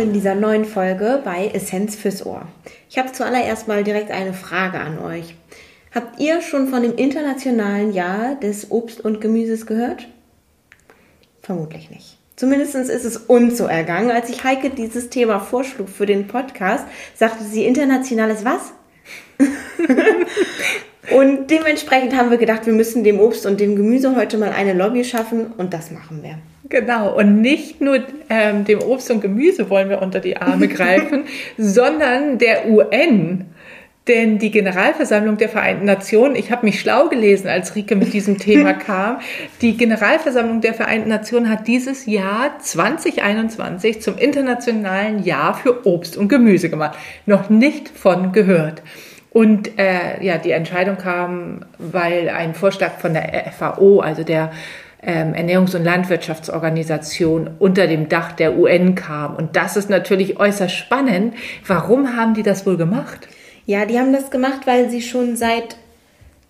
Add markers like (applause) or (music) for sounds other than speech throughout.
willkommen in dieser neuen Folge bei Essenz fürs Ohr. Ich habe zuallererst mal direkt eine Frage an euch. Habt ihr schon von dem internationalen Jahr des Obst und Gemüses gehört? Vermutlich nicht. Zumindest ist es uns so ergangen. Als ich Heike dieses Thema vorschlug für den Podcast, sagte sie internationales was? (laughs) und dementsprechend haben wir gedacht, wir müssen dem Obst und dem Gemüse heute mal eine Lobby schaffen und das machen wir. Genau, und nicht nur ähm, dem Obst und Gemüse wollen wir unter die Arme (laughs) greifen, sondern der UN. Denn die Generalversammlung der Vereinten Nationen, ich habe mich schlau gelesen, als Rike mit diesem Thema (laughs) kam, die Generalversammlung der Vereinten Nationen hat dieses Jahr 2021 zum internationalen Jahr für Obst und Gemüse gemacht. Noch nicht von gehört. Und äh, ja, die Entscheidung kam, weil ein Vorschlag von der FAO, also der ähm, Ernährungs- und Landwirtschaftsorganisation unter dem Dach der UN kam. Und das ist natürlich äußerst spannend. Warum haben die das wohl gemacht? Ja, die haben das gemacht, weil sie schon seit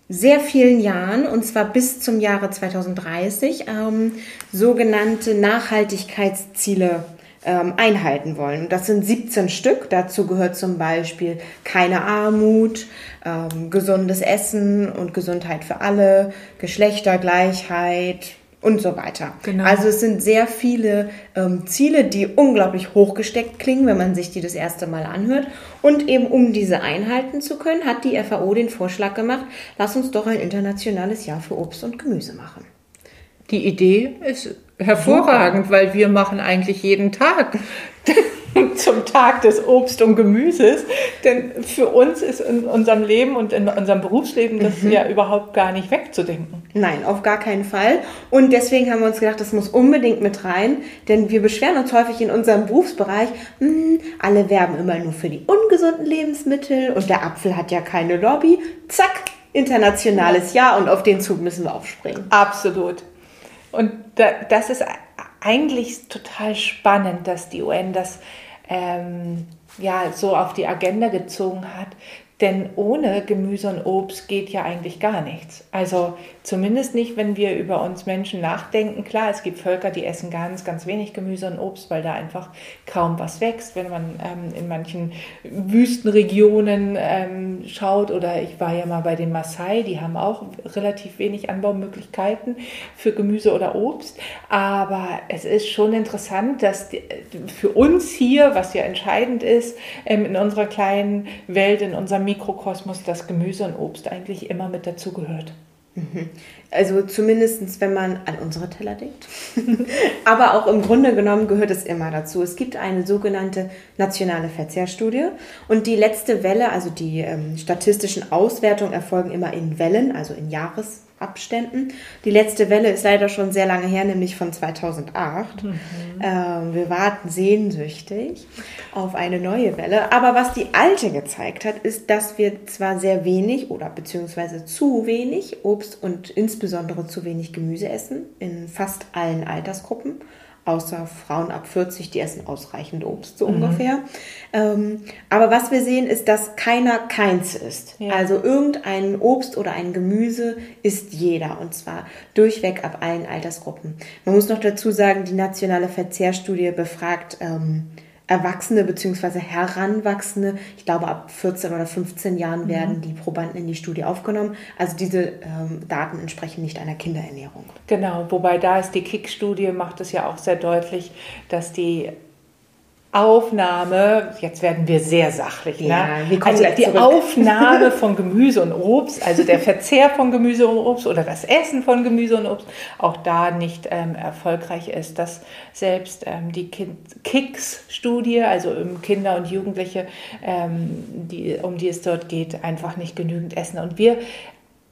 sehr vielen Jahren, und zwar bis zum Jahre 2030, ähm, sogenannte Nachhaltigkeitsziele ähm, einhalten wollen. Das sind 17 Stück. Dazu gehört zum Beispiel keine Armut, ähm, gesundes Essen und Gesundheit für alle, Geschlechtergleichheit, und so weiter. Genau. Also es sind sehr viele ähm, Ziele, die unglaublich hochgesteckt klingen, wenn man sich die das erste Mal anhört. Und eben um diese einhalten zu können, hat die FAO den Vorschlag gemacht, lass uns doch ein internationales Jahr für Obst und Gemüse machen. Die Idee ist hervorragend, Super. weil wir machen eigentlich jeden Tag zum Tag des Obst und Gemüses. Denn für uns ist in unserem Leben und in unserem Berufsleben das mhm. ja überhaupt gar nicht wegzudenken. Nein, auf gar keinen Fall. Und deswegen haben wir uns gedacht, das muss unbedingt mit rein. Denn wir beschweren uns häufig in unserem Berufsbereich, mh, hm, alle werben immer nur für die ungesunden Lebensmittel und der Apfel hat ja keine Lobby. Zack, internationales Jahr und auf den Zug müssen wir aufspringen. Absolut. Und das ist eigentlich total spannend, dass die UN das ähm, ja so auf die Agenda gezogen hat, denn ohne Gemüse und Obst geht ja eigentlich gar nichts. Also zumindest nicht, wenn wir über uns Menschen nachdenken. Klar, es gibt Völker, die essen ganz, ganz wenig Gemüse und Obst, weil da einfach kaum was wächst. Wenn man ähm, in manchen Wüstenregionen ähm, schaut oder ich war ja mal bei den Maasai, die haben auch relativ wenig Anbaumöglichkeiten für Gemüse oder Obst. Aber es ist schon interessant, dass die, für uns hier, was ja entscheidend ist, ähm, in unserer kleinen Welt, in unserem Mikrokosmos das Gemüse und Obst eigentlich immer mit dazugehört. Mhm. Also zumindest, wenn man an unsere Teller denkt. (laughs) Aber auch im Grunde genommen gehört es immer dazu. Es gibt eine sogenannte nationale Verzehrstudie und die letzte Welle, also die ähm, statistischen Auswertungen erfolgen immer in Wellen, also in Jahres Abständen. Die letzte Welle ist leider schon sehr lange her, nämlich von 2008. Mhm. Ähm, wir warten sehnsüchtig auf eine neue Welle. Aber was die alte gezeigt hat, ist, dass wir zwar sehr wenig oder beziehungsweise zu wenig Obst und insbesondere zu wenig Gemüse essen in fast allen Altersgruppen außer Frauen ab 40, die essen ausreichend Obst, so mhm. ungefähr. Ähm, aber was wir sehen, ist, dass keiner keins ist. Ja. Also irgendein Obst oder ein Gemüse isst jeder und zwar durchweg ab allen Altersgruppen. Man muss noch dazu sagen, die nationale Verzehrstudie befragt ähm, Erwachsene bzw. Heranwachsende, ich glaube ab 14 oder 15 Jahren mhm. werden mhm. die Probanden in die Studie aufgenommen. Also diese ähm, Daten entsprechen nicht einer Kinderernährung. Genau, wobei da ist die KIK-Studie, macht es ja auch sehr deutlich, dass die Aufnahme, jetzt werden wir sehr sachlich, ne? ja, ne? also die zurück. Aufnahme (laughs) von Gemüse und Obst, also der Verzehr von Gemüse und Obst oder das Essen von Gemüse und Obst, auch da nicht ähm, erfolgreich ist, dass selbst ähm, die KICS-Studie, also um Kinder und Jugendliche, ähm, die, um die es dort geht, einfach nicht genügend essen. Und wir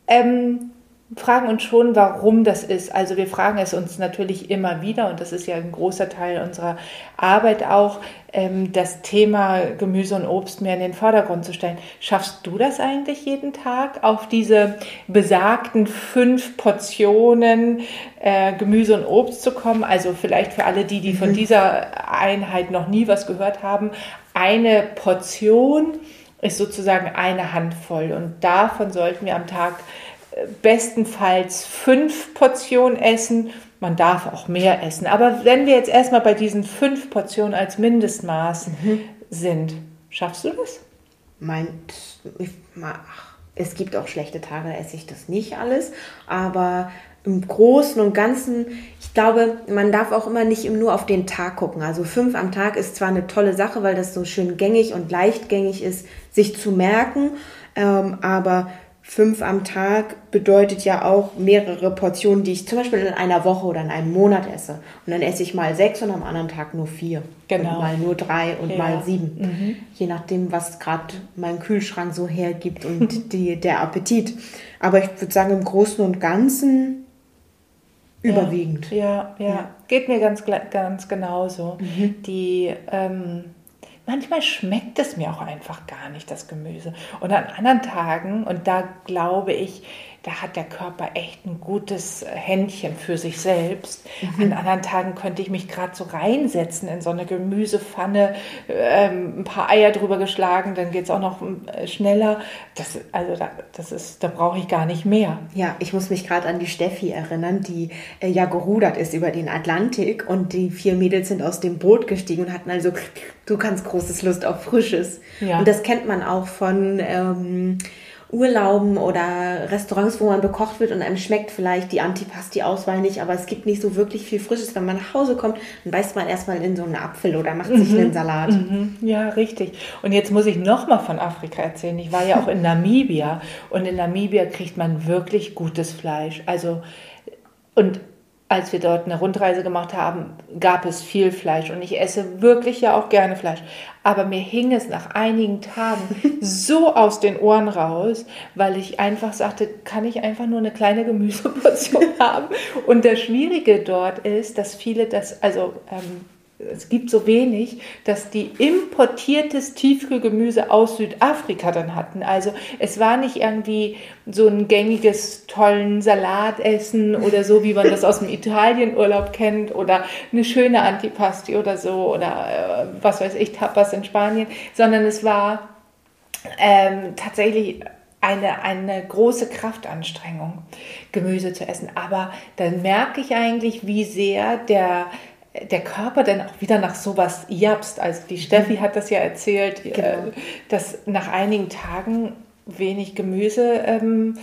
ähm, fragen uns schon, warum das ist. Also wir fragen es uns natürlich immer wieder und das ist ja ein großer Teil unserer Arbeit auch, ähm, das Thema Gemüse und Obst mehr in den Vordergrund zu stellen. Schaffst du das eigentlich jeden Tag, auf diese besagten fünf Portionen äh, Gemüse und Obst zu kommen? Also vielleicht für alle die, die von mhm. dieser Einheit noch nie was gehört haben, eine Portion ist sozusagen eine Handvoll und davon sollten wir am Tag bestenfalls fünf Portionen essen, man darf auch mehr essen. Aber wenn wir jetzt erstmal bei diesen fünf Portionen als Mindestmaß mhm. sind, schaffst du das? Meint, es gibt auch schlechte Tage, da esse ich das nicht alles, aber im Großen und Ganzen, ich glaube, man darf auch immer nicht nur auf den Tag gucken. Also fünf am Tag ist zwar eine tolle Sache, weil das so schön gängig und leichtgängig ist, sich zu merken, ähm, aber fünf am Tag bedeutet ja auch mehrere Portionen, die ich zum Beispiel in einer Woche oder in einem Monat esse. Und dann esse ich mal sechs und am anderen Tag nur vier. Genau. Und mal nur drei und ja. mal sieben. Mhm. Je nachdem, was gerade mein Kühlschrank so hergibt und die, der Appetit. Aber ich würde sagen, im Großen und Ganzen überwiegend. Ja, ja, ja. Geht mir ganz, ganz genauso. Mhm. Die. Ähm, manchmal schmeckt es mir auch einfach gar nicht, das Gemüse. Und an anderen Tagen, und da glaube ich, da hat der Körper echt ein gutes Händchen für sich selbst. Mhm. An anderen Tagen könnte ich mich gerade so reinsetzen in so eine Gemüsepfanne, ähm, ein paar Eier drüber geschlagen, dann geht es auch noch äh, schneller. Das, also da, das ist, da brauche ich gar nicht mehr. Ja, ich muss mich gerade an die Steffi erinnern, die äh, ja gerudert ist über den Atlantik und die vier Mädels sind aus dem Boot gestiegen und hatten also du kannst großes Lust auf Frisches. Ja. Und das kennt man auch von ähm, Urlauben oder Restaurants, wo man bekocht wird und einem schmeckt vielleicht die Antipasti-Auswahl nicht, aber es gibt nicht so wirklich viel Frisches. Wenn man nach Hause kommt, dann beißt man erstmal in so einen Apfel oder macht sich mhm. einen Salat. Mhm. Ja, richtig. Und jetzt muss ich nochmal von Afrika erzählen. Ich war ja auch in Namibia und in Namibia kriegt man wirklich gutes Fleisch. Also, und als wir dort eine Rundreise gemacht haben, gab es viel Fleisch und ich esse wirklich ja auch gerne Fleisch. Aber mir hing es nach einigen Tagen (laughs) so aus den Ohren raus, weil ich einfach sagte, kann ich einfach nur eine kleine Gemüseportion (laughs) haben? Und das Schwierige dort ist, dass viele das, also ähm, es gibt so wenig, dass die importiertes Tiefkühlgemüse aus Südafrika dann hatten. Also es war nicht irgendwie so ein gängiges tollen Salatessen oder so, wie man das aus dem Italienurlaub kennt oder eine schöne Antipasti oder so oder äh, was weiß ich, Tapas in Spanien, sondern es war ähm, tatsächlich eine, eine große Kraftanstrengung, Gemüse zu essen. Aber dann merke ich eigentlich, wie sehr der der Körper dann auch wieder nach sowas japst. Also die Steffi hat das ja erzählt, äh, genau. dass nach einigen Tagen wenig Gemüse ähm,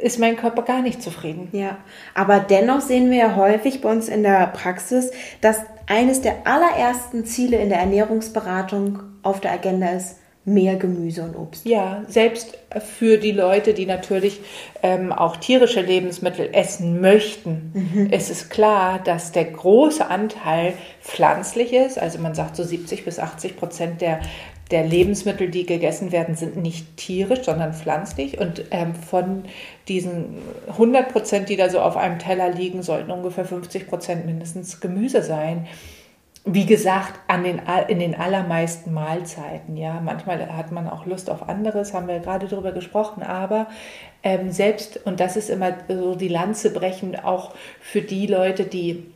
ist mein Körper gar nicht zufrieden. Ja, aber dennoch sehen wir ja häufig bei uns in der Praxis, dass eines der allerersten Ziele in der Ernährungsberatung auf der Agenda ist, mehr Gemüse und Obst. Ja, selbst für die Leute, die natürlich ähm, auch tierische Lebensmittel essen möchten, mhm. ist es klar, dass der große Anteil pflanzlich ist. Also man sagt so 70 bis 80 Prozent der, der Lebensmittel, die gegessen werden, sind nicht tierisch, sondern pflanzlich. Und ähm, von diesen 100 Prozent, die da so auf einem Teller liegen, sollten ungefähr 50 Prozent mindestens Gemüse sein wie gesagt, an den, in den allermeisten Mahlzeiten. Ja, manchmal hat man auch Lust auf anderes, haben wir gerade darüber gesprochen, aber ähm, selbst, und das ist immer so die Lanze brechen, auch für die Leute, die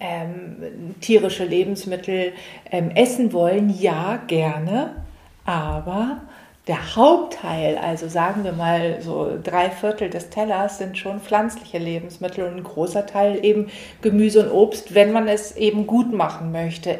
ähm, tierische Lebensmittel ähm, essen wollen, ja, gerne, aber der Hauptteil, also sagen wir mal so drei Viertel des Tellers, sind schon pflanzliche Lebensmittel und ein großer Teil eben Gemüse und Obst, wenn man es eben gut machen möchte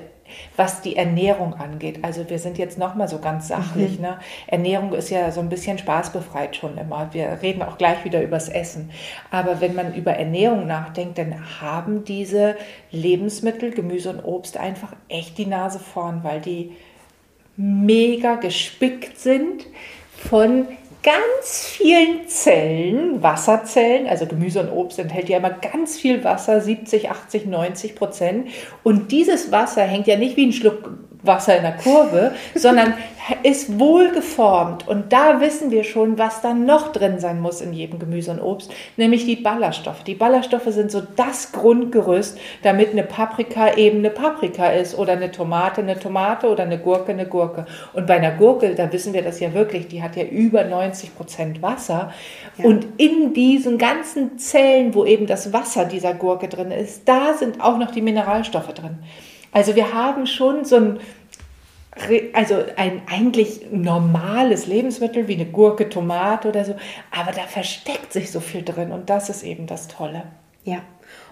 was die Ernährung angeht. Also wir sind jetzt nochmal so ganz sachlich. Mhm. Ne? Ernährung ist ja so ein bisschen spaßbefreit schon immer. Wir reden auch gleich wieder übers Essen. Aber wenn man über Ernährung nachdenkt, dann haben diese Lebensmittel, Gemüse und Obst einfach echt die Nase vorn, weil die mega gespickt sind von ganz vielen Zellen, Wasserzellen, also Gemüse und Obst enthält ja immer ganz viel Wasser, 70, 80, 90 Prozent. Und dieses Wasser hängt ja nicht wie ein Schluck Wasser in der Kurve, sondern ist wohlgeformt. Und da wissen wir schon, was dann noch drin sein muss in jedem Gemüse und Obst, nämlich die Ballaststoffe. Die Ballaststoffe sind so das Grundgerüst, damit eine Paprika eben eine Paprika ist oder eine Tomate eine Tomate oder eine Gurke eine Gurke. Und bei einer Gurke, da wissen wir das ja wirklich, die hat ja über 90 Prozent Wasser. Ja. Und in diesen ganzen Zellen, wo eben das Wasser dieser Gurke drin ist, da sind auch noch die Mineralstoffe drin. Also wir haben schon so ein, also ein eigentlich normales Lebensmittel wie eine Gurke, Tomate oder so, aber da versteckt sich so viel drin und das ist eben das Tolle. Ja.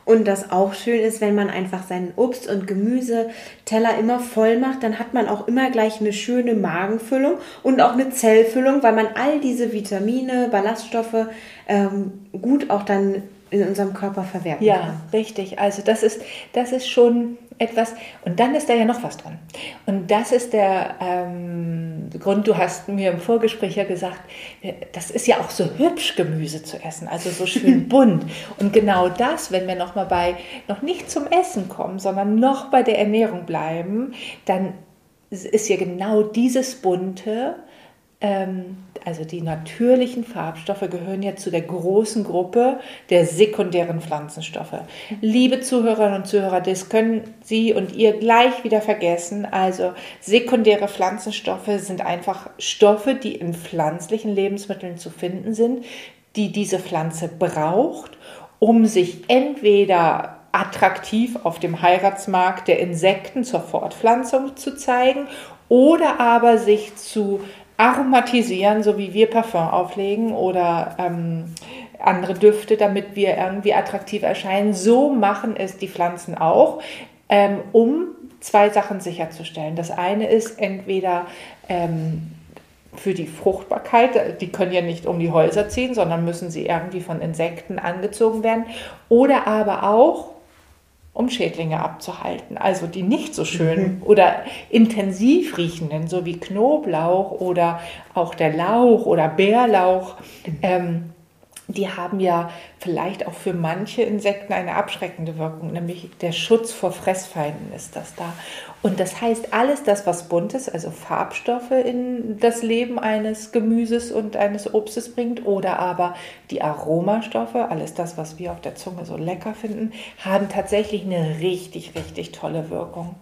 Und das auch schön ist, wenn man einfach seinen Obst- und Gemüseteller immer voll macht, dann hat man auch immer gleich eine schöne Magenfüllung und auch eine Zellfüllung, weil man all diese Vitamine, Ballaststoffe ähm, gut auch dann in unserem Körper verwerten ja, kann. Ja, richtig. Also das ist, das ist schon etwas. Und dann ist da ja noch was dran. Und das ist der ähm, Grund, du hast mir im Vorgespräch ja gesagt, das ist ja auch so hübsch, Gemüse zu essen, also so schön (laughs) bunt. Und genau das, wenn wir nochmal bei, noch nicht zum Essen kommen, sondern noch bei der Ernährung bleiben, dann ist ja genau dieses Bunte, also die natürlichen Farbstoffe gehören ja zu der großen Gruppe der sekundären Pflanzenstoffe. Liebe Zuhörerinnen und Zuhörer, das können Sie und ihr gleich wieder vergessen. Also sekundäre Pflanzenstoffe sind einfach Stoffe, die in pflanzlichen Lebensmitteln zu finden sind, die diese Pflanze braucht, um sich entweder attraktiv auf dem Heiratsmarkt der Insekten zur Fortpflanzung zu zeigen oder aber sich zu aromatisieren, so wie wir Parfum auflegen oder ähm, andere Düfte, damit wir irgendwie attraktiv erscheinen. So machen es die Pflanzen auch, ähm, um zwei Sachen sicherzustellen. Das eine ist entweder ähm, für die Fruchtbarkeit, die können ja nicht um die Häuser ziehen, sondern müssen sie irgendwie von Insekten angezogen werden. Oder aber auch, um Schädlinge abzuhalten. Also die nicht so schön mhm. oder intensiv riechenden, so wie Knoblauch oder auch der Lauch oder Bärlauch. Mhm. Ähm, die haben ja vielleicht auch für manche Insekten eine abschreckende Wirkung, nämlich der Schutz vor Fressfeinden ist das da. Und das heißt, alles das, was bunt ist, also Farbstoffe in das Leben eines Gemüses und eines Obstes bringt oder aber die Aromastoffe, alles das, was wir auf der Zunge so lecker finden, haben tatsächlich eine richtig, richtig tolle Wirkung.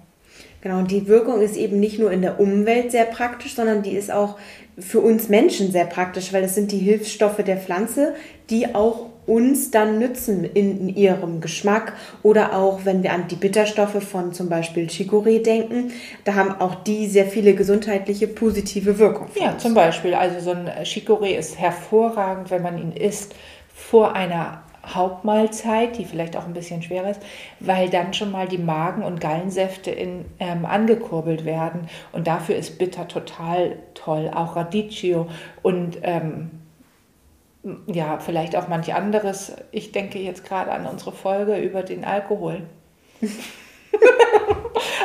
Genau, und die Wirkung ist eben nicht nur in der Umwelt sehr praktisch, sondern die ist auch für uns Menschen sehr praktisch, weil es sind die Hilfsstoffe der Pflanze, die auch uns dann nützen in, ihrem Geschmack oder auch wenn wir an die Bitterstoffe von zum Beispiel Chicorée denken, da haben auch die sehr viele gesundheitliche positive Wirkungen. Ja, zum Beispiel, also so ein Chicorée ist hervorragend, wenn man ihn isst vor einer Hauptmahlzeit, die vielleicht auch ein bisschen schwer ist, weil dann schon mal die Magen- und Gallensäfte in, ähm, angekurbelt werden. Und dafür ist Bitter total toll. Auch Radicchio und ähm, ja, vielleicht auch manch anderes. Ich denke jetzt gerade an unsere Folge über den Alkohol. (laughs)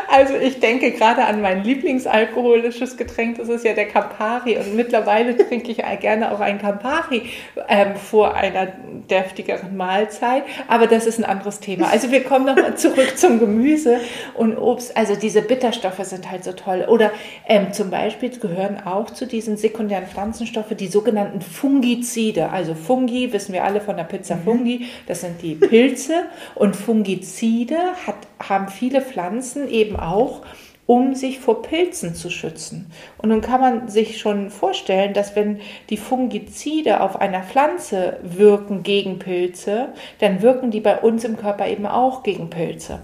Also ich denke gerade an mein Lieblingsalkoholisches Getränk, das ist ja der Campari. Und mittlerweile (laughs) trinke ich gerne auch ein Campari ähm, vor einer deftigeren Mahlzeit. Aber das ist ein anderes Thema. (laughs) Also wir kommen nochmal zurück zum Gemüse und Obst. Also diese Bitterstoffe sind halt so toll. Oder ähm, zum Beispiel gehören auch zu diesen sekundären Pflanzenstoffe die sogenannten Fungizide. Also Fungi, wissen wir alle von der Pizza mhm. Fungi, das sind die Pilze. Und Fungizide hat, haben viele Pflanzen eben auch, um sich vor Pilzen zu schützen. Und nun kann man sich schon vorstellen, dass wenn die Fungizide auf einer Pflanze wirken gegen Pilze, dann wirken die bei uns im Körper eben auch gegen Pilze.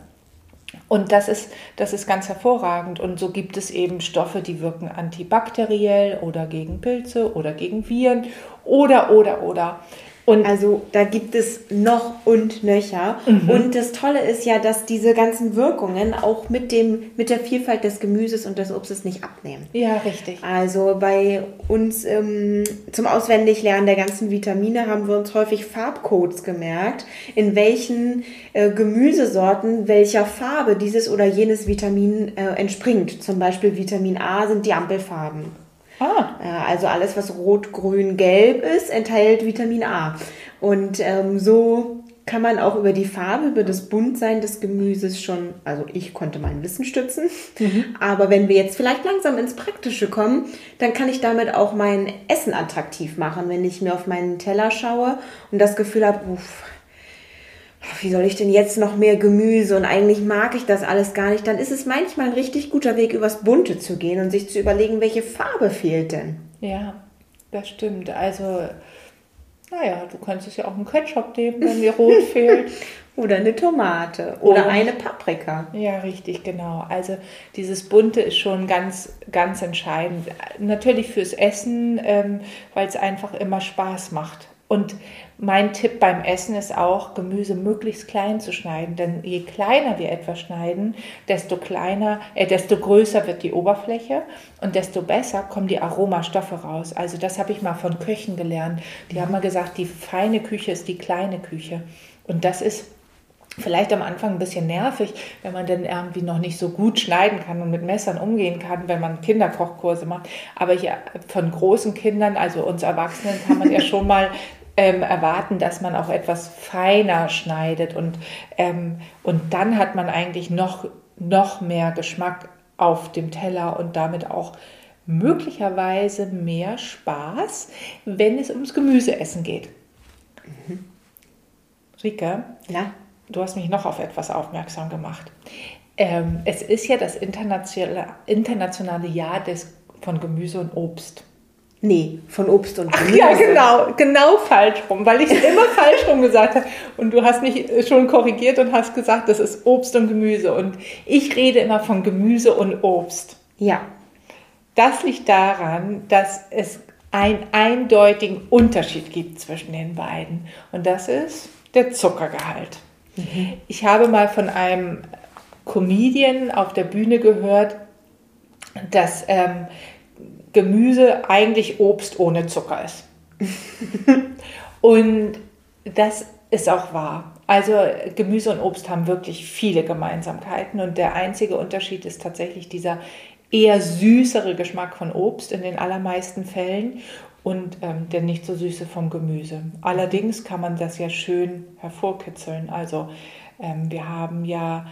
Und das ist, das ist ganz hervorragend. Und so gibt es eben Stoffe, die wirken antibakteriell oder gegen Pilze oder gegen Viren oder, oder, oder. Und also da gibt es noch und nöcher. Mhm. Und das Tolle ist ja, dass diese ganzen Wirkungen auch mit, dem, mit der Vielfalt des Gemüses und des Obstes nicht abnehmen. Ja, richtig. Also bei uns ähm, zum Auswendiglernen der ganzen Vitamine haben wir uns häufig Farbcodes gemerkt, in welchen äh, Gemüsesorten welcher Farbe dieses oder jenes Vitamin äh, entspringt. Zum Beispiel Vitamin A sind die Ampelfarben. Ah. Also alles, was rot, grün, gelb ist, enthält Vitamin A. Und ähm, so kann man auch über die Farbe, über das Buntsein des Gemüses schon, also ich konnte mein Wissen stützen. Mhm. Aber wenn wir jetzt vielleicht langsam ins Praktische kommen, dann kann ich damit auch mein Essen attraktiv machen, wenn ich mir auf meinen Teller schaue und das Gefühl habe, uff, wie soll ich denn jetzt noch mehr Gemüse und eigentlich mag ich das alles gar nicht, dann ist es manchmal ein richtig guter Weg, übers Bunte zu gehen und sich zu überlegen, welche Farbe fehlt denn. Ja, das stimmt. Also, naja, du könntest es ja auch einen Ketchup nehmen, wenn dir rot (laughs) fehlt. Oder eine Tomate oder und, eine Paprika. Ja, richtig, genau. Also dieses Bunte ist schon ganz, ganz entscheidend. Natürlich fürs Essen, ähm, weil es einfach immer Spaß macht. Und mein Tipp beim Essen ist auch, Gemüse möglichst klein zu schneiden. Denn je kleiner wir etwas schneiden, desto kleiner, äh, desto größer wird die Oberfläche und desto besser kommen die Aromastoffe raus. Also das habe ich mal von Köchen gelernt. Die haben mal gesagt, die feine Küche ist die kleine Küche. Und das ist vielleicht am Anfang ein bisschen nervig, wenn man dann irgendwie noch nicht so gut schneiden kann und mit Messern umgehen kann, wenn man Kinderkochkurse macht. Aber hier von großen Kindern, also uns Erwachsenen, kann man ja (laughs) schon mal ähm, erwarten, dass man auch etwas feiner schneidet und, ähm, und dann hat man eigentlich noch, noch mehr Geschmack auf dem Teller und damit auch möglicherweise mehr Spaß, wenn es ums Gemüseessen geht. Mhm. Rike, ja? du hast mich noch auf etwas aufmerksam gemacht. Ähm, es ist ja das internationale, internationale Jahr des, von Gemüse und Obst. Nee, von Obst und Gemüse. Ach ja, genau, genau falsch rum, weil ich es immer falsch rum gesagt habe. Und du hast mich schon korrigiert und hast gesagt, das ist Obst und Gemüse. Und ich rede immer von Gemüse und Obst. Ja. Das liegt daran, dass es einen eindeutigen Unterschied gibt zwischen den beiden. Und das ist der Zuckergehalt. Mhm. Ich habe mal von einem Comedian auf der Bühne gehört, dass ähm, Gemüse eigentlich Obst ohne Zucker ist. (laughs) und das ist auch wahr. Also Gemüse und Obst haben wirklich viele Gemeinsamkeiten und der einzige Unterschied ist tatsächlich dieser eher süßere Geschmack von Obst in den allermeisten Fällen und ähm, der nicht so süße vom Gemüse. Allerdings kann man das ja schön hervorkitzeln. Also ähm, wir haben ja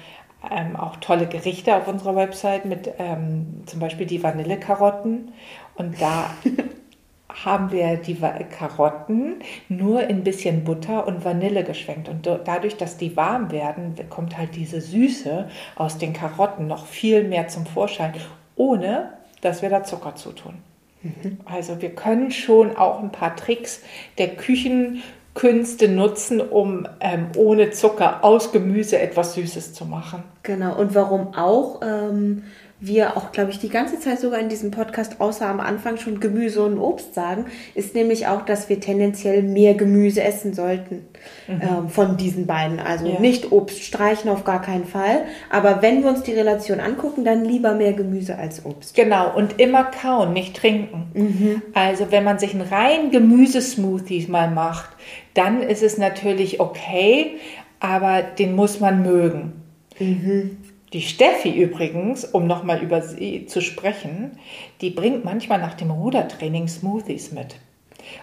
ähm, auch tolle Gerichte auf unserer Website mit ähm, zum Beispiel die Vanillekarotten. Und da (laughs) haben wir die Karotten nur in ein bisschen Butter und Vanille geschwenkt. Und dadurch, dass die warm werden, kommt halt diese Süße aus den Karotten noch viel mehr zum Vorschein, ohne dass wir da Zucker zutun. Mhm. Also wir können schon auch ein paar Tricks der Küchen Künste nutzen, um ähm, ohne Zucker aus Gemüse etwas Süßes zu machen. Genau, und warum auch ähm, wir auch, glaube ich, die ganze Zeit sogar in diesem Podcast, außer am Anfang schon Gemüse und Obst sagen, ist nämlich auch, dass wir tendenziell mehr Gemüse essen sollten mhm. ähm, von diesen beiden. Also ja. nicht Obst streichen auf gar keinen Fall, aber wenn wir uns die Relation angucken, dann lieber mehr Gemüse als Obst. Genau, und immer kauen, nicht trinken. Mhm. Also wenn man sich einen reinen Gemüsesmoothie mal macht, dann ist es natürlich okay, aber den muss man mögen. Mhm. Die Steffi übrigens, um nochmal über sie zu sprechen, die bringt manchmal nach dem Rudertraining Smoothies mit.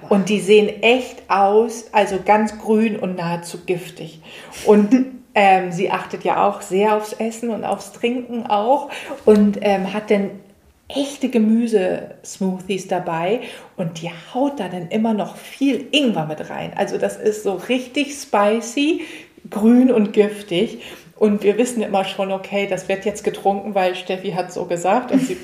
Und die sehen echt aus, also ganz grün und nahezu giftig. Und (laughs) ähm, sie achtet ja auch sehr aufs Essen und aufs Trinken auch und ähm, hat dann echte Gemüsesmoothies dabei und die haut da dann immer noch viel Ingwer mit rein. Also das ist so richtig spicy, grün und giftig. Und wir wissen immer schon, okay, das wird jetzt getrunken, weil Steffi hat so gesagt und, sie,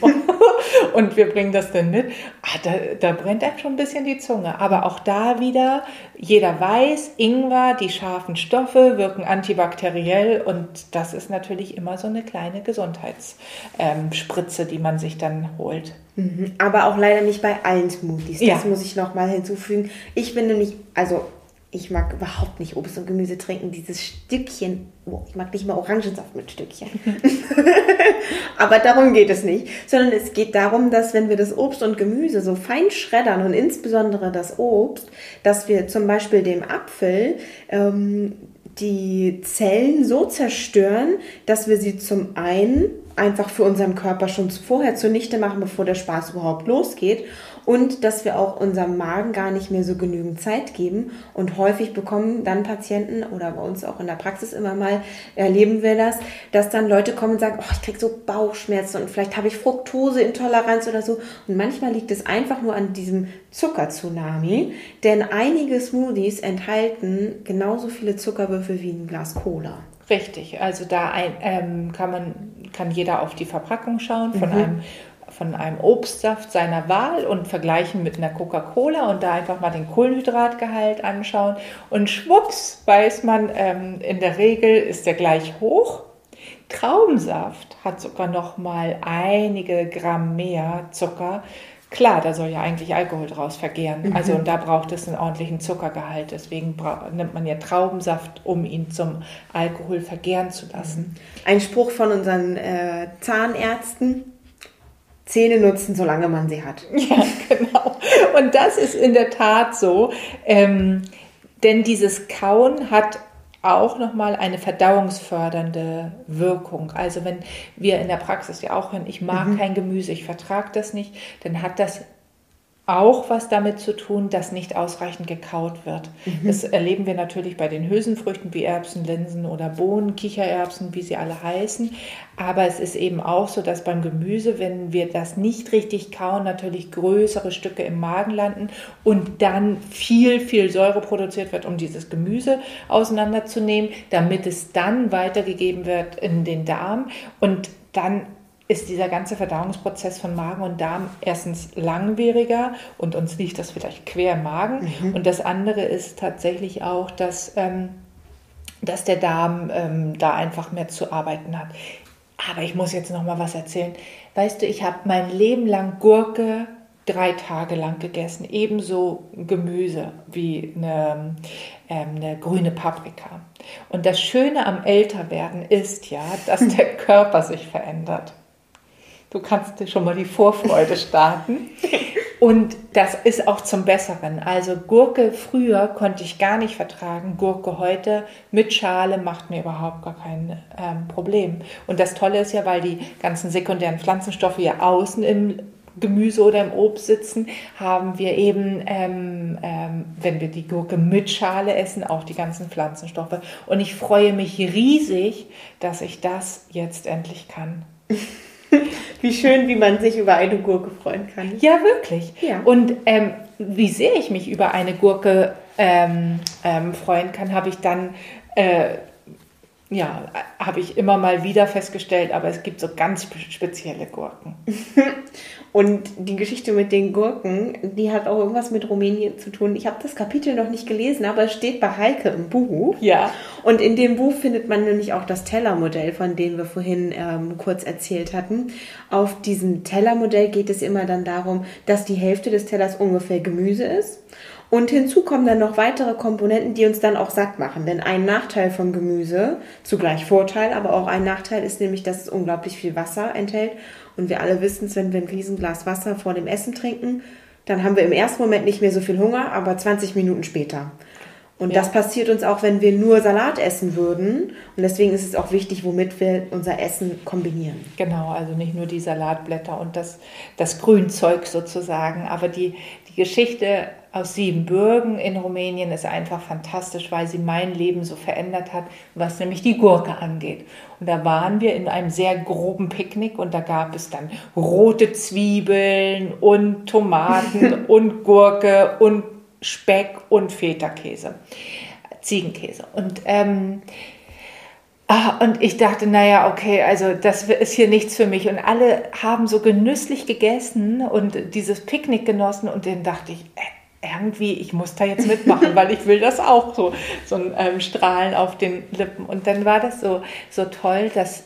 (laughs) und wir bringen das dann mit. Ah, da, da brennt einem schon ein bisschen die Zunge. Aber auch da wieder, jeder weiß, Ingwer, die scharfen Stoffe wirken antibakteriell und das ist natürlich immer so eine kleine Gesundheitsspritze, die man sich dann holt. Mhm. Aber auch leider nicht bei allen Smoothies. Das ja. muss ich nochmal hinzufügen. Ich bin nämlich, also ich mag überhaupt nicht Obst und Gemüse trinken. Dieses Stückchen, oh, ich mag nicht mal Orangensaft mit Stückchen. (laughs) Aber darum geht es nicht, sondern es geht darum, dass wenn wir das Obst und Gemüse so fein schreddern und insbesondere das Obst, dass wir zum Beispiel dem Apfel ähm, die Zellen so zerstören, dass wir sie zum einen einfach für unseren Körper schon vorher zunichte machen, bevor der Spaß überhaupt losgeht und dass wir auch unserem Magen gar nicht mehr so genügend Zeit geben. Und häufig bekommen dann Patienten oder bei uns auch in der Praxis immer mal erleben wir das, dass dann Leute kommen und sagen, oh, ich kriege so Bauchschmerzen und vielleicht habe ich Fructoseintoleranz oder so. Und manchmal liegt es einfach nur an diesem Zuckertsunami, denn einige Smoothies enthalten genauso viele Zuckerwürfel wie ein Glas Cola. Richtig, also da ein, ähm, kann man kann jeder auf die Verpackung schauen von mhm. einem von einem Obstsaft seiner Wahl und vergleichen mit einer Coca-Cola und da einfach mal den Kohlenhydratgehalt anschauen. Und schwupps weiß man, ähm, in der Regel ist der gleich hoch. Traubensaft hat sogar noch mal einige Gramm mehr Zucker. klar, da soll ja eigentlich Alkohol draus vergehren. Mhm. Also und da braucht es einen ordentlichen Zuckergehalt. Deswegen nimmt man ja Traubensaft, um ihn zum Alkohol vergehren zu lassen. Ein Spruch von unseren äh, Zahnärzten. Zähne nutzen, solange man sie hat. (laughs) Ja, genau. Und das ist in der Tat so. Ähm, denn dieses Kauen hat auch nochmal eine verdauungsfördernde Wirkung. Also wenn wir in der Praxis ja auch hören, ich mag mhm. kein Gemüse, ich vertrage das nicht, dann hat das auch was damit zu tun, dass nicht ausreichend gekaut wird. Mhm. Das erleben wir natürlich bei den Hülsenfrüchten wie Erbsen, Linsen oder Bohnen, Kichererbsen, wie sie alle heißen. Aber es ist eben auch so, dass beim Gemüse, wenn wir das nicht richtig kauen, natürlich größere Stücke im Magen landen und dann viel, viel Säure produziert wird, um dieses Gemüse auseinanderzunehmen, damit es dann weitergegeben wird in den Darm und dann ist dieser ganze Verdauungsprozess von Magen und Darm erstens langwieriger und uns liegt das vielleicht quer im Magen. Mhm. Und das andere ist tatsächlich auch, dass, ähm, dass der Darm ähm, da einfach mehr zu arbeiten hat. Aber ich muss jetzt noch mal was erzählen. Weißt du, ich habe mein Leben lang Gurke drei Tage lang gegessen. Ebenso Gemüse wie eine, ähm, eine grüne Paprika. Und das Schöne am Älterwerden ist ja, dass der (laughs) Körper sich verändert. Du kannst dir schon mal die Vorfreude starten. Und das ist auch zum Besseren. Also Gurke früher konnte ich gar nicht vertragen. Gurke heute mit Schale macht mir überhaupt gar kein ähm, Problem. Und das Tolle ist ja, weil die ganzen sekundären Pflanzenstoffe ja außen im Gemüse oder im Obst sitzen, haben wir eben, ähm, ähm, wenn wir die Gurke mit Schale essen, auch die ganzen Pflanzenstoffe. Und ich freue mich riesig, dass ich das jetzt endlich kann. (laughs) wie schön, wie man sich über eine Gurke freuen kann. Ja, wirklich. Ja. Und ähm, wie sehr ich mich über eine Gurke ähm, ähm, freuen kann, habe ich dann äh, ja, habe ich immer mal wieder festgestellt, aber es gibt so ganz spezielle Gurken. (laughs) Und die Geschichte mit den Gurken, die hat auch irgendwas mit Rumänien zu tun. Ich habe das Kapitel noch nicht gelesen, aber es steht bei Heike im Buch. Ja. Und in dem Buch findet man nämlich auch das Tellermodell, von dem wir vorhin ähm, kurz erzählt hatten. Auf diesem Tellermodell geht es immer dann darum, dass die Hälfte des Tellers ungefähr Gemüse ist. Und hinzu kommen dann noch weitere Komponenten, die uns dann auch satt machen. Denn ein Nachteil vom Gemüse, zugleich Vorteil, aber auch ein Nachteil ist nämlich, dass es unglaublich viel Wasser enthält. Und wir alle wissen es, wenn wir ein Riesenglas Wasser vor dem Essen trinken, dann haben wir im ersten Moment nicht mehr so viel Hunger, aber 20 Minuten später. Und ja. das passiert uns auch, wenn wir nur Salat essen würden. Und deswegen ist es auch wichtig, womit wir unser Essen kombinieren. Genau, also nicht nur die Salatblätter und das, das Grünzeug sozusagen, aber die, die Geschichte aus Siebenbürgen in Rumänien ist einfach fantastisch, weil sie mein Leben so verändert hat, was nämlich die Gurke angeht. Und da waren wir in einem sehr groben Picknick und da gab es dann rote Zwiebeln und Tomaten (laughs) und Gurke und Speck und Feta-Käse, Ziegenkäse. Und ähm, Ah, und ich dachte, naja, okay, also das ist hier nichts für mich. Und alle haben so genüsslich gegessen und dieses Picknick genossen. Und dann dachte ich, äh, irgendwie, ich muss da jetzt mitmachen, weil ich will das auch so, so ein ähm, Strahlen auf den Lippen. Und dann war das so, so toll, dass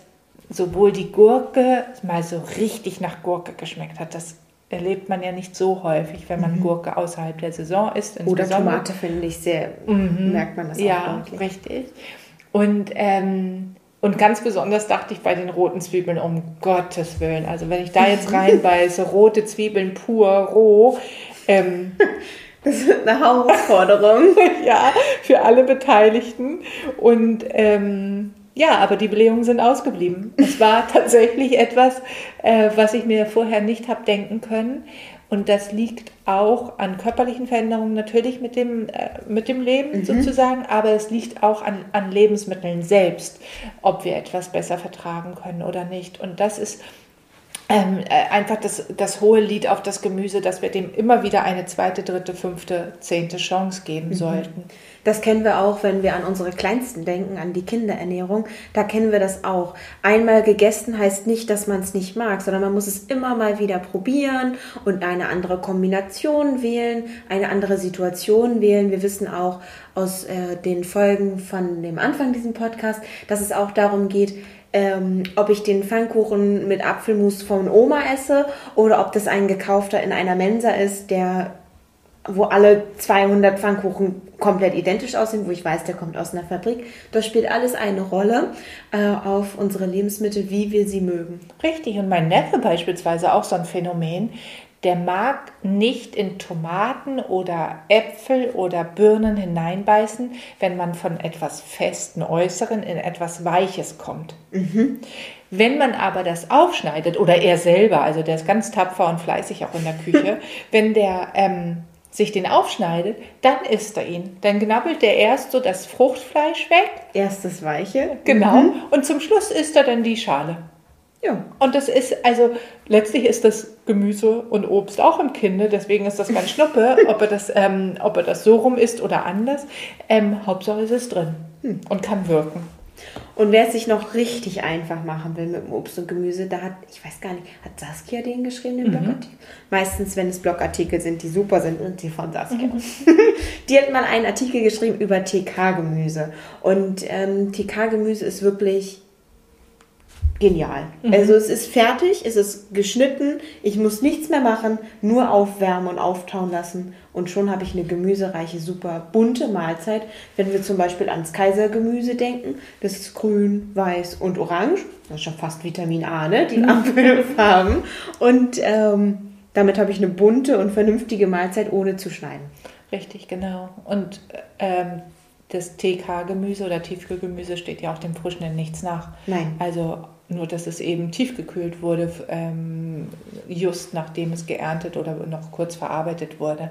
sowohl die Gurke mal so richtig nach Gurke geschmeckt hat. Das erlebt man ja nicht so häufig, wenn man mhm. Gurke außerhalb der Saison isst. Oder Tomate finde ich sehr, mhm. merkt man das auch Ja, deutlich. richtig. Und ähm, und ganz besonders dachte ich bei den roten Zwiebeln, um Gottes Willen. Also wenn ich da jetzt (laughs) reinbeiße, rote Zwiebeln pur, roh, ähm, (laughs) Das ist eine Herausforderung. (laughs) ja, für alle Beteiligten. Und ähm, ja, aber die Belehrungen sind ausgeblieben. Es war (laughs) tatsächlich etwas, äh, was ich mir vorher nicht habe denken können. Und das liegt auch an körperlichen Veränderungen natürlich mit dem, äh, mit dem Leben mhm. sozusagen, aber es liegt auch an, an Lebensmitteln selbst, ob wir etwas besser vertragen können oder nicht. Und das ist ähm, äh, einfach das, das hohe Lied auf das Gemüse, dass wir dem immer wieder eine zweite, dritte, fünfte, zehnte Chance geben mhm. sollten. Das kennen wir auch, wenn wir an unsere Kleinsten denken, an die Kinderernährung. Da kennen wir das auch. Einmal gegessen heißt nicht, dass man es nicht mag, sondern man muss es immer mal wieder probieren und eine andere Kombination wählen, eine andere Situation wählen. Wir wissen auch aus äh, den Folgen von dem Anfang dieses Podcasts, dass es auch darum geht, ähm, ob ich den Pfannkuchen mit Apfelmus von Oma esse oder ob das ein gekaufter in einer Mensa ist, der wo alle 200 Pfannkuchen komplett identisch aussehen, wo ich weiß, der kommt aus einer Fabrik. Das spielt alles eine Rolle äh, auf unsere Lebensmittel, wie wir sie mögen. Richtig, und mein Neffe beispielsweise auch so ein Phänomen, der mag nicht in Tomaten oder Äpfel oder Birnen hineinbeißen, wenn man von etwas festen Äußeren in etwas Weiches kommt. Mhm. Wenn man aber das aufschneidet, oder er selber, also der ist ganz tapfer und fleißig auch in der Küche, (laughs) wenn der ähm, sich den aufschneidet, dann isst er ihn. Dann knabbelt er erst so das Fruchtfleisch weg. Erst das Weiche. Genau. Mhm. Und zum Schluss isst er dann die Schale. Ja. Und das ist, also letztlich ist das Gemüse und Obst auch im Kinde, deswegen ist das ganz schnuppe, (laughs) ob er das, ähm, ob er das so rum isst oder anders. Ähm, Hauptsache es ist drin hm. und kann wirken. Und wer es sich noch richtig einfach machen will mit dem Obst und Gemüse, da hat, ich weiß gar nicht, hat Saskia den geschrieben, den mhm. Blogartikel? Meistens, wenn es Blogartikel sind, die super sind, und die von Saskia. Mhm. (laughs) die hat mal einen Artikel geschrieben über TK-Gemüse. Und ähm, TK-Gemüse ist wirklich genial. Mhm. Also es ist fertig, es ist geschnitten, ich muss nichts mehr machen, nur aufwärmen und auftauen lassen und schon habe ich eine gemüsereiche, super bunte Mahlzeit. Wenn wir zum Beispiel ans Kaisergemüse denken, das ist grün, weiß und orange, das ist schon fast Vitamin A, ne? die (laughs) Ampelfarben. und ähm, damit habe ich eine bunte und vernünftige Mahlzeit ohne zu schneiden. Richtig, genau. Und ähm, das TK-Gemüse oder Tiefkühlgemüse steht ja auch dem Frischen in nichts nach. Nein. Also nur, dass es eben tiefgekühlt wurde, ähm, just nachdem es geerntet oder noch kurz verarbeitet wurde.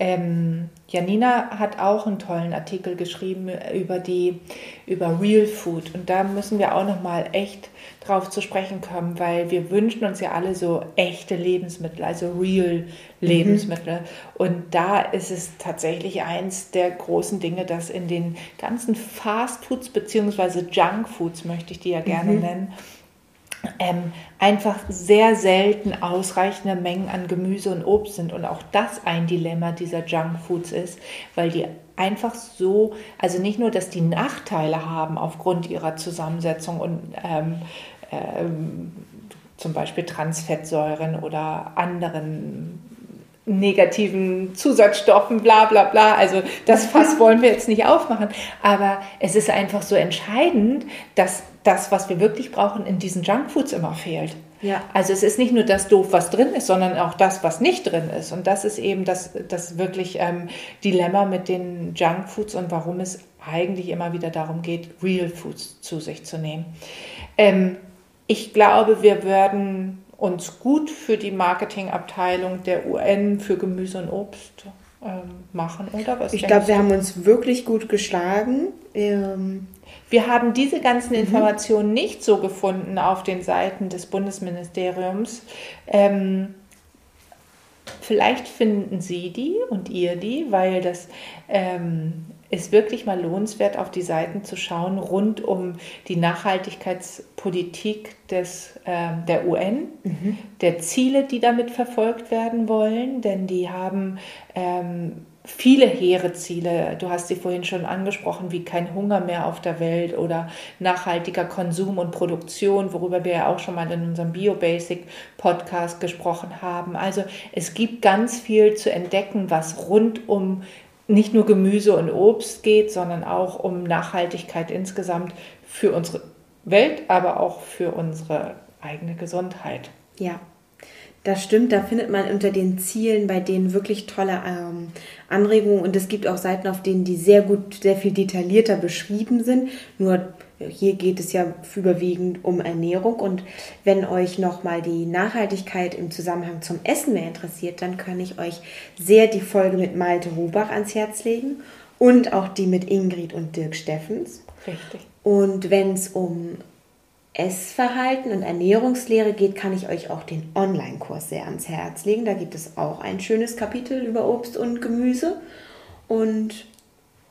Ähm, Janina hat auch einen tollen Artikel geschrieben über die über Real Food und da müssen wir auch noch mal echt drauf zu sprechen kommen, weil wir wünschen uns ja alle so echte Lebensmittel, also Real Lebensmittel mhm. und da ist es tatsächlich eins der großen Dinge, dass in den ganzen Fast Foods beziehungsweise Junk Foods möchte ich die ja gerne mhm. nennen ähm, einfach sehr selten ausreichende Mengen an Gemüse und Obst sind und auch das ein Dilemma dieser Junkfoods ist, weil die einfach so, also nicht nur, dass die Nachteile haben aufgrund ihrer Zusammensetzung und ähm, ähm, zum Beispiel Transfettsäuren oder anderen negativen Zusatzstoffen, bla bla bla. Also das Fass wollen wir jetzt nicht aufmachen. Aber es ist einfach so entscheidend, dass das, was wir wirklich brauchen, in diesen Junkfoods immer fehlt. Ja. Also es ist nicht nur das doof, was drin ist, sondern auch das, was nicht drin ist. Und das ist eben das, das wirklich ähm, Dilemma mit den Junkfoods und warum es eigentlich immer wieder darum geht, Real Foods zu sich zu nehmen. Ähm, ich glaube, wir werden uns gut für die Marketingabteilung der UN für Gemüse und Obst machen, oder was? Ich glaube, wir haben uns wirklich gut geschlagen. Ähm wir haben diese ganzen mhm. Informationen mhm. nicht so gefunden auf den Seiten des Bundesministeriums. Ähm, vielleicht finden Sie die und ihr die, weil das ähm, ist wirklich mal lohnenswert, auf die Seiten zu schauen rund um die Nachhaltigkeitspolitik des, äh, der UN, mhm. der Ziele, die damit verfolgt werden wollen, denn die haben ähm, viele hehre Ziele. Du hast sie vorhin schon angesprochen, wie kein Hunger mehr auf der Welt oder nachhaltiger Konsum und Produktion, worüber wir ja auch schon mal in unserem BioBasic Podcast gesprochen haben. Also es gibt ganz viel zu entdecken, was rund um nicht nur Gemüse und Obst geht, sondern auch um Nachhaltigkeit insgesamt für unsere Welt, aber auch für unsere eigene Gesundheit. Ja, das stimmt, da findet man unter den Zielen bei denen wirklich tolle ähm, Anregungen und es gibt auch Seiten, auf denen die sehr gut, sehr viel detaillierter beschrieben sind. Nur hier geht es ja überwiegend um Ernährung und wenn euch nochmal die Nachhaltigkeit im Zusammenhang zum Essen mehr interessiert, dann kann ich euch sehr die Folge mit Malte Rubach ans Herz legen und auch die mit Ingrid und Dirk Steffens. Richtig. Und wenn es um Essverhalten und Ernährungslehre geht, kann ich euch auch den Online-Kurs sehr ans Herz legen. Da gibt es auch ein schönes Kapitel über Obst und Gemüse. Und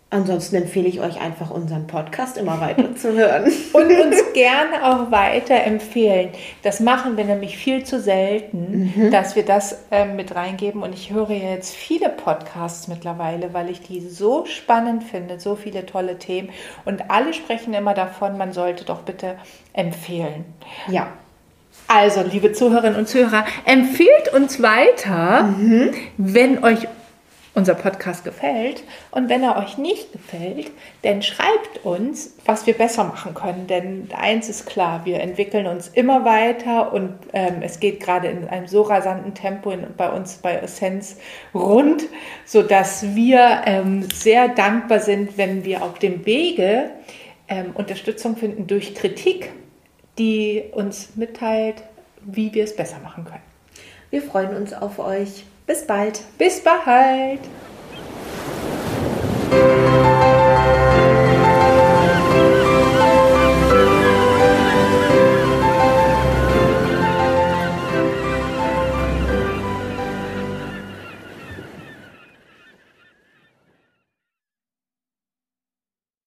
Ansonsten empfehle ich euch einfach unseren Podcast immer weiter zu hören. (laughs) Und uns gerne auch weiter empfehlen. Das machen wir nämlich viel zu selten, mhm. dass wir das äh, mit reingeben. Und ich höre jetzt viele Podcasts mittlerweile, weil ich die so spannend finde, so viele tolle Themen. Und alle sprechen immer davon, man sollte doch bitte empfehlen. Ja. Also, liebe Zuhörerinnen und Zuhörer, empfiehlt uns weiter, mhm. wenn euch unser Podcast gefällt. Und wenn er euch nicht gefällt, dann schreibt uns, was wir besser machen können. Denn eins ist klar, wir entwickeln uns immer weiter und ähm, es geht gerade in einem so rasanten Tempo in, bei uns bei Essenz rund, sodass wir ähm, sehr dankbar sind, wenn wir auf dem Wege ähm, Unterstützung finden durch Kritik, die uns mitteilt, wie wir es besser machen können. Wir freuen uns auf euch. Bis bald. Bis bald.